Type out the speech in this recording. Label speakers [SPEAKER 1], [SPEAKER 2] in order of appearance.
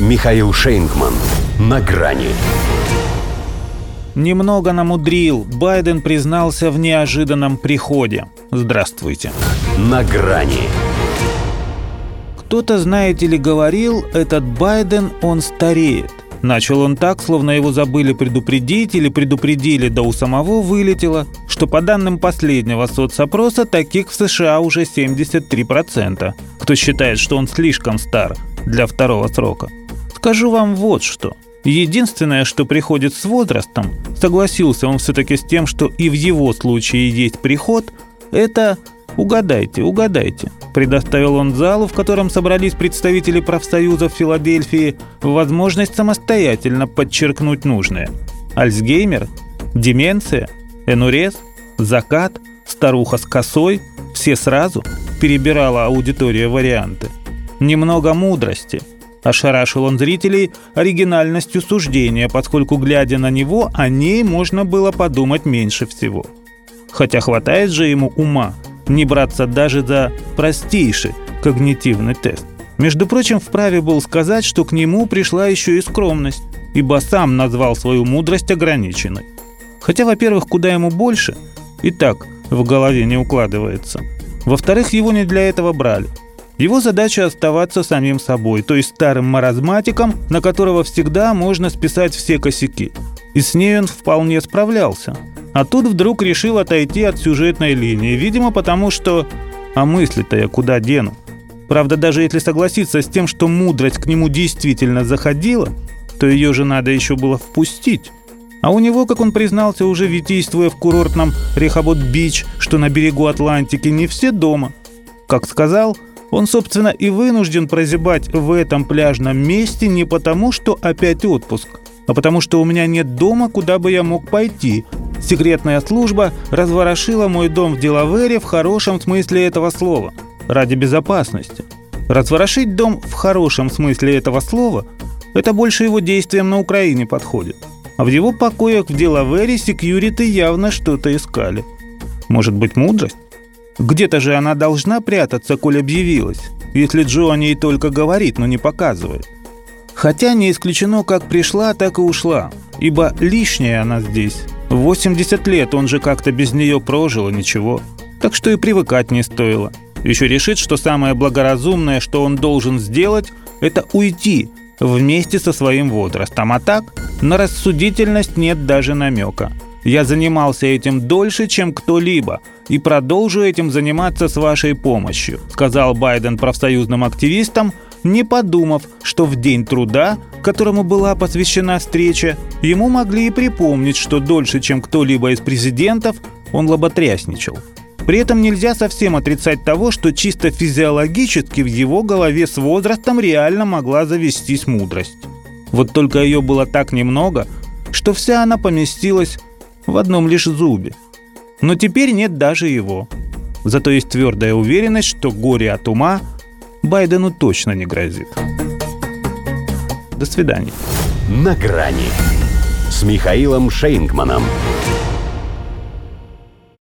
[SPEAKER 1] Михаил Шейнгман. На грани.
[SPEAKER 2] Немного намудрил. Байден признался в неожиданном приходе. Здравствуйте.
[SPEAKER 1] На грани.
[SPEAKER 2] Кто-то, знаете ли, говорил, этот Байден, он стареет. Начал он так, словно его забыли предупредить или предупредили, да у самого вылетело, что по данным последнего соцопроса таких в США уже 73%, кто считает, что он слишком стар для второго срока. Скажу вам вот что. Единственное, что приходит с возрастом, согласился он все-таки с тем, что и в его случае есть приход, это «Угадайте, угадайте», предоставил он залу, в котором собрались представители профсоюзов Филадельфии, возможность самостоятельно подчеркнуть нужное. Альцгеймер, деменция, энурез, закат, старуха с косой – все сразу перебирала аудитория варианты. Немного мудрости – Ошарашил он зрителей оригинальностью суждения, поскольку, глядя на него, о ней можно было подумать меньше всего. Хотя хватает же ему ума не браться даже за простейший когнитивный тест. Между прочим, вправе был сказать, что к нему пришла еще и скромность, ибо сам назвал свою мудрость ограниченной. Хотя, во-первых, куда ему больше, и так в голове не укладывается. Во-вторых, его не для этого брали. Его задача оставаться самим собой, то есть старым маразматиком, на которого всегда можно списать все косяки. И с ней он вполне справлялся. А тут вдруг решил отойти от сюжетной линии, видимо потому что... А мысли-то я куда дену? Правда, даже если согласиться с тем, что мудрость к нему действительно заходила, то ее же надо еще было впустить. А у него, как он признался, уже витийствуя в курортном Рехабот-Бич, что на берегу Атлантики, не все дома. Как сказал, он, собственно, и вынужден прозябать в этом пляжном месте не потому, что опять отпуск, а потому что у меня нет дома, куда бы я мог пойти, Секретная служба разворошила мой дом в Делавере в хорошем смысле этого слова, ради безопасности. Разворошить дом в хорошем смысле этого слова – это больше его действиям на Украине подходит. А в его покоях в Делавере секьюриты явно что-то искали. Может быть, мудрость? Где-то же она должна прятаться, коль объявилась, если Джо о ней только говорит, но не показывает. Хотя не исключено, как пришла, так и ушла, ибо лишняя она здесь 80 лет он же как-то без нее прожил, и ничего. Так что и привыкать не стоило. Еще решит, что самое благоразумное, что он должен сделать, это уйти вместе со своим возрастом. А так, на рассудительность нет даже намека. Я занимался этим дольше, чем кто-либо, и продолжу этим заниматься с вашей помощью», сказал Байден профсоюзным активистам, не подумав, что в день труда которому была посвящена встреча, ему могли и припомнить, что дольше, чем кто-либо из президентов, он лоботрясничал. При этом нельзя совсем отрицать того, что чисто физиологически в его голове с возрастом реально могла завестись мудрость. Вот только ее было так немного, что вся она поместилась в одном лишь зубе. Но теперь нет даже его. Зато есть твердая уверенность, что горе от ума Байдену точно не грозит. До свидания.
[SPEAKER 1] На грани с Михаилом Шейнгманом.